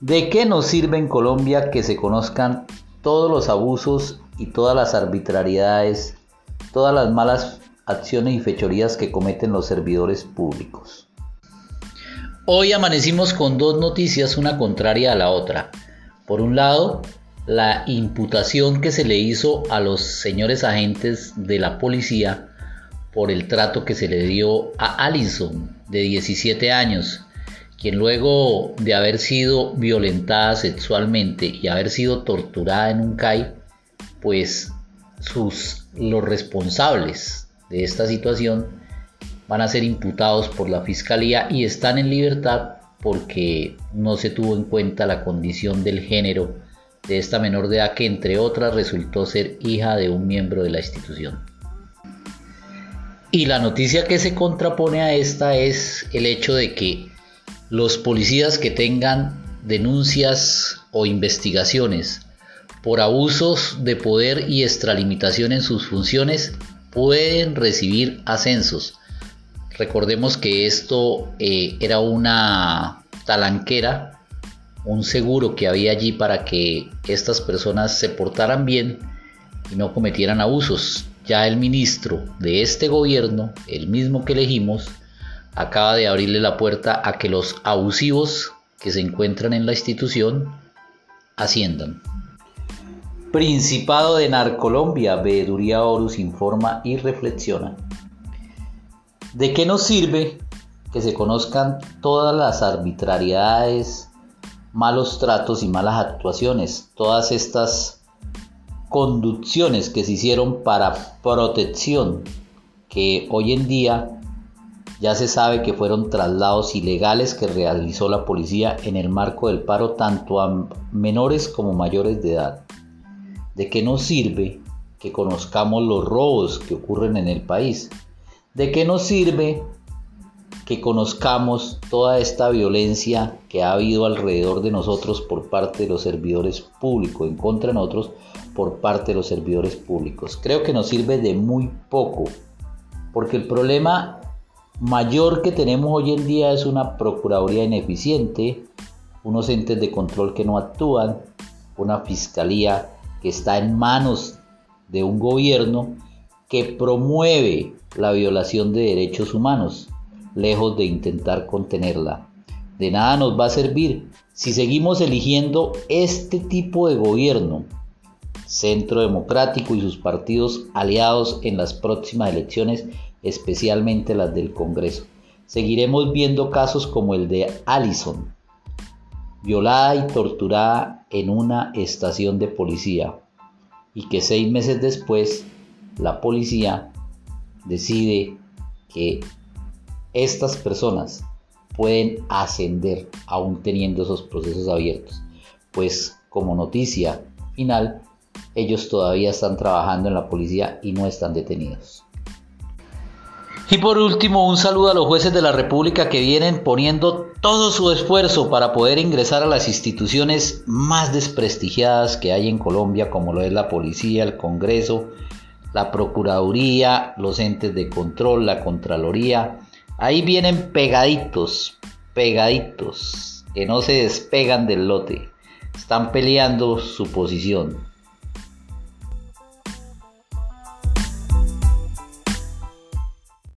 ¿De qué nos sirve en Colombia que se conozcan todos los abusos y todas las arbitrariedades, todas las malas acciones y fechorías que cometen los servidores públicos? Hoy amanecimos con dos noticias, una contraria a la otra. Por un lado, la imputación que se le hizo a los señores agentes de la policía por el trato que se le dio a Allison, de 17 años, quien luego de haber sido violentada sexualmente y haber sido torturada en un CAI, pues sus, los responsables de esta situación van a ser imputados por la fiscalía y están en libertad porque no se tuvo en cuenta la condición del género de esta menor de edad que entre otras resultó ser hija de un miembro de la institución. Y la noticia que se contrapone a esta es el hecho de que los policías que tengan denuncias o investigaciones por abusos de poder y extralimitación en sus funciones pueden recibir ascensos. Recordemos que esto eh, era una talanquera, un seguro que había allí para que estas personas se portaran bien y no cometieran abusos. Ya el ministro de este gobierno, el mismo que elegimos, acaba de abrirle la puerta a que los abusivos que se encuentran en la institución asciendan. Principado de Narcolombia, Veeduría Horus informa y reflexiona. ¿De qué nos sirve que se conozcan todas las arbitrariedades, malos tratos y malas actuaciones, todas estas conducciones que se hicieron para protección que hoy en día ya se sabe que fueron traslados ilegales que realizó la policía en el marco del paro tanto a menores como mayores de edad. ¿De qué nos sirve que conozcamos los robos que ocurren en el país? ¿De qué nos sirve que conozcamos toda esta violencia que ha habido alrededor de nosotros por parte de los servidores públicos, en contra de nosotros por parte de los servidores públicos? Creo que nos sirve de muy poco, porque el problema mayor que tenemos hoy en día es una Procuraduría ineficiente, unos entes de control que no actúan, una fiscalía que está en manos de un gobierno que promueve la violación de derechos humanos, lejos de intentar contenerla. De nada nos va a servir si seguimos eligiendo este tipo de gobierno, Centro Democrático y sus partidos aliados en las próximas elecciones especialmente las del Congreso. Seguiremos viendo casos como el de Allison, violada y torturada en una estación de policía, y que seis meses después la policía decide que estas personas pueden ascender aún teniendo esos procesos abiertos. Pues como noticia final, ellos todavía están trabajando en la policía y no están detenidos. Y por último, un saludo a los jueces de la República que vienen poniendo todo su esfuerzo para poder ingresar a las instituciones más desprestigiadas que hay en Colombia, como lo es la policía, el Congreso, la Procuraduría, los entes de control, la Contraloría. Ahí vienen pegaditos, pegaditos, que no se despegan del lote. Están peleando su posición.